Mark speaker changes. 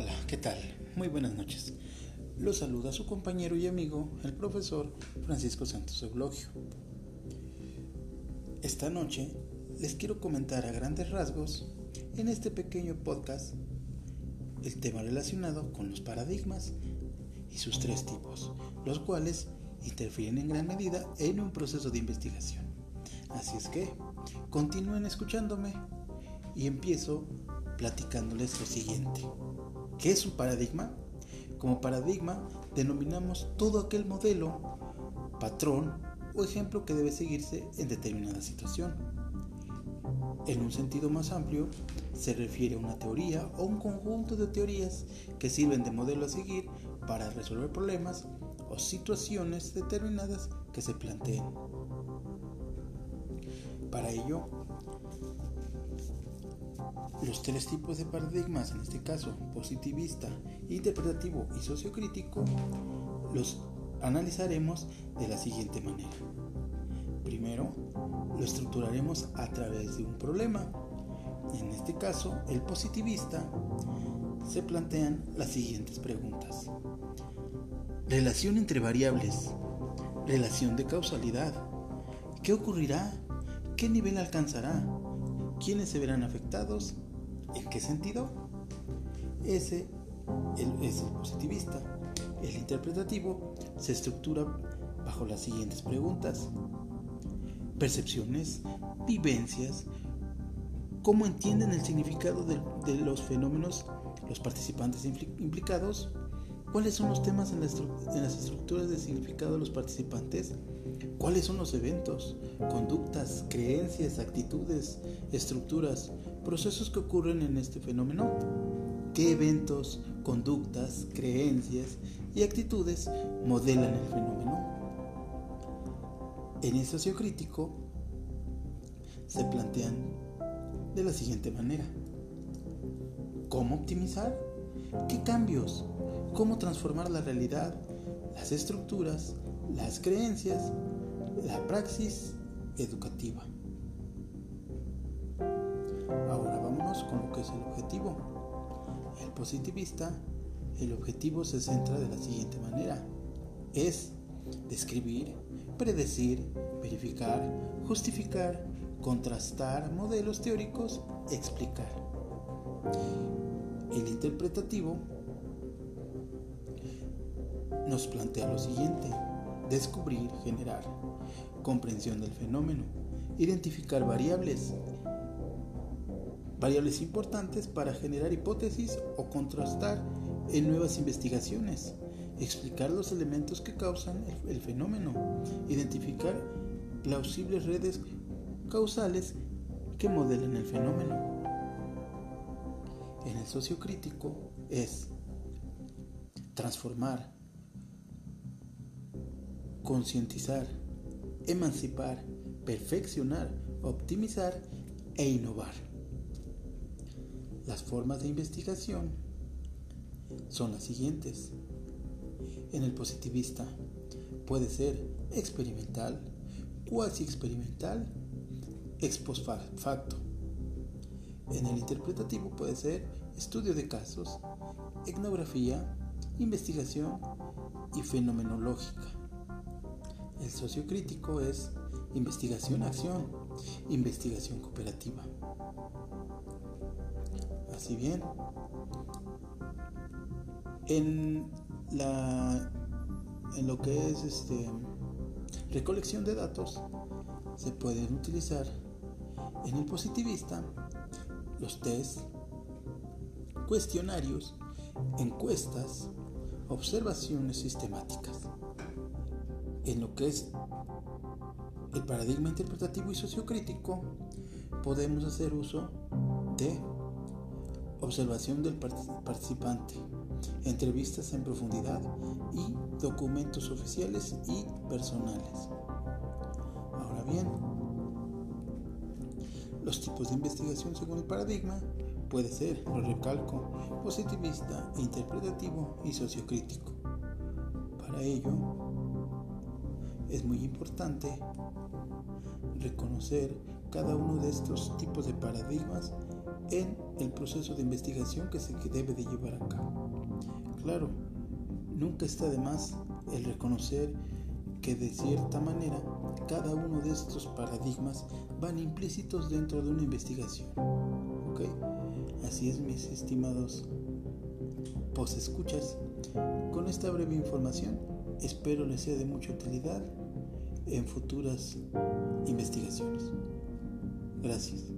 Speaker 1: Hola, ¿qué tal? Muy buenas noches. Los saluda su compañero y amigo, el profesor Francisco Santos Eulogio. Esta noche les quiero comentar a grandes rasgos en este pequeño podcast el tema relacionado con los paradigmas y sus tres tipos, los cuales interfieren en gran medida en un proceso de investigación. Así es que continúen escuchándome y empiezo platicándoles lo siguiente. ¿Qué es un paradigma? Como paradigma denominamos todo aquel modelo, patrón o ejemplo que debe seguirse en determinada situación. En un sentido más amplio, se refiere a una teoría o un conjunto de teorías que sirven de modelo a seguir para resolver problemas o situaciones determinadas que se planteen. Para ello, los tres tipos de paradigmas, en este caso positivista, interpretativo y sociocrítico, los analizaremos de la siguiente manera. Primero, lo estructuraremos a través de un problema. En este caso, el positivista, se plantean las siguientes preguntas. Relación entre variables. Relación de causalidad. ¿Qué ocurrirá? ¿Qué nivel alcanzará? ¿Quiénes se verán afectados? ¿En qué sentido? Ese es el positivista. El interpretativo se estructura bajo las siguientes preguntas. Percepciones, vivencias, cómo entienden el significado de, los fenómenos los participantes implicados, cuáles son los temas en, las estructuras de significado de los participantes, cuáles son los eventos, conductas, creencias, actitudes, estructuras, procesos que ocurren en este fenómeno, qué eventos, conductas, creencias y actitudes modelan el fenómeno. En el sociocrítico se plantean de la siguiente manera. ¿Cómo optimizar? ¿Qué cambios? ¿Cómo transformar la realidad, las estructuras, las creencias, la praxis educativa? Con lo que es el objetivo. El positivista, el objetivo se centra de la siguiente manera. Es describir, predecir, verificar, justificar, contrastar modelos teóricos, explicar. El interpretativo nos plantea lo siguiente. Descubrir, generar, comprensión del fenómeno, identificar variables, variables importantes para generar hipótesis o contrastar en nuevas investigaciones, explicar los elementos que causan el, fenómeno, identificar plausibles redes causales que modelen el fenómeno. En el sociocrítico es transformar, concientizar, emancipar, perfeccionar, optimizar e innovar. Las formas de investigación son las siguientes. En el positivista puede ser experimental, cuasi experimental, ex post facto. En el interpretativo puede ser estudio de casos, etnografía, investigación y fenomenológica. El sociocrítico es investigación-acción, investigación cooperativa. Así bien, en, la, en lo que es este, recolección de datos, se pueden utilizar en el positivista los test, cuestionarios, encuestas, observaciones sistemáticas. En lo que es el paradigma interpretativo y sociocrítico, podemos hacer uso de observación del participante, entrevistas en profundidad y documentos oficiales y personales. Ahora bien, los tipos de investigación según el paradigma puede ser, lo recalco, positivista, interpretativo y sociocrítico. Para ello, es muy importante reconocer cada uno de estos tipos de paradigmas en el proceso de investigación que se debe de llevar a cabo. Claro, nunca está de más el reconocer que de cierta manera cada uno de estos paradigmas van implícitos dentro de una investigación. ¿Ok? Así es, mis estimados escuchas. Con esta breve información espero les sea de mucha utilidad en futuras investigaciones. Gracias.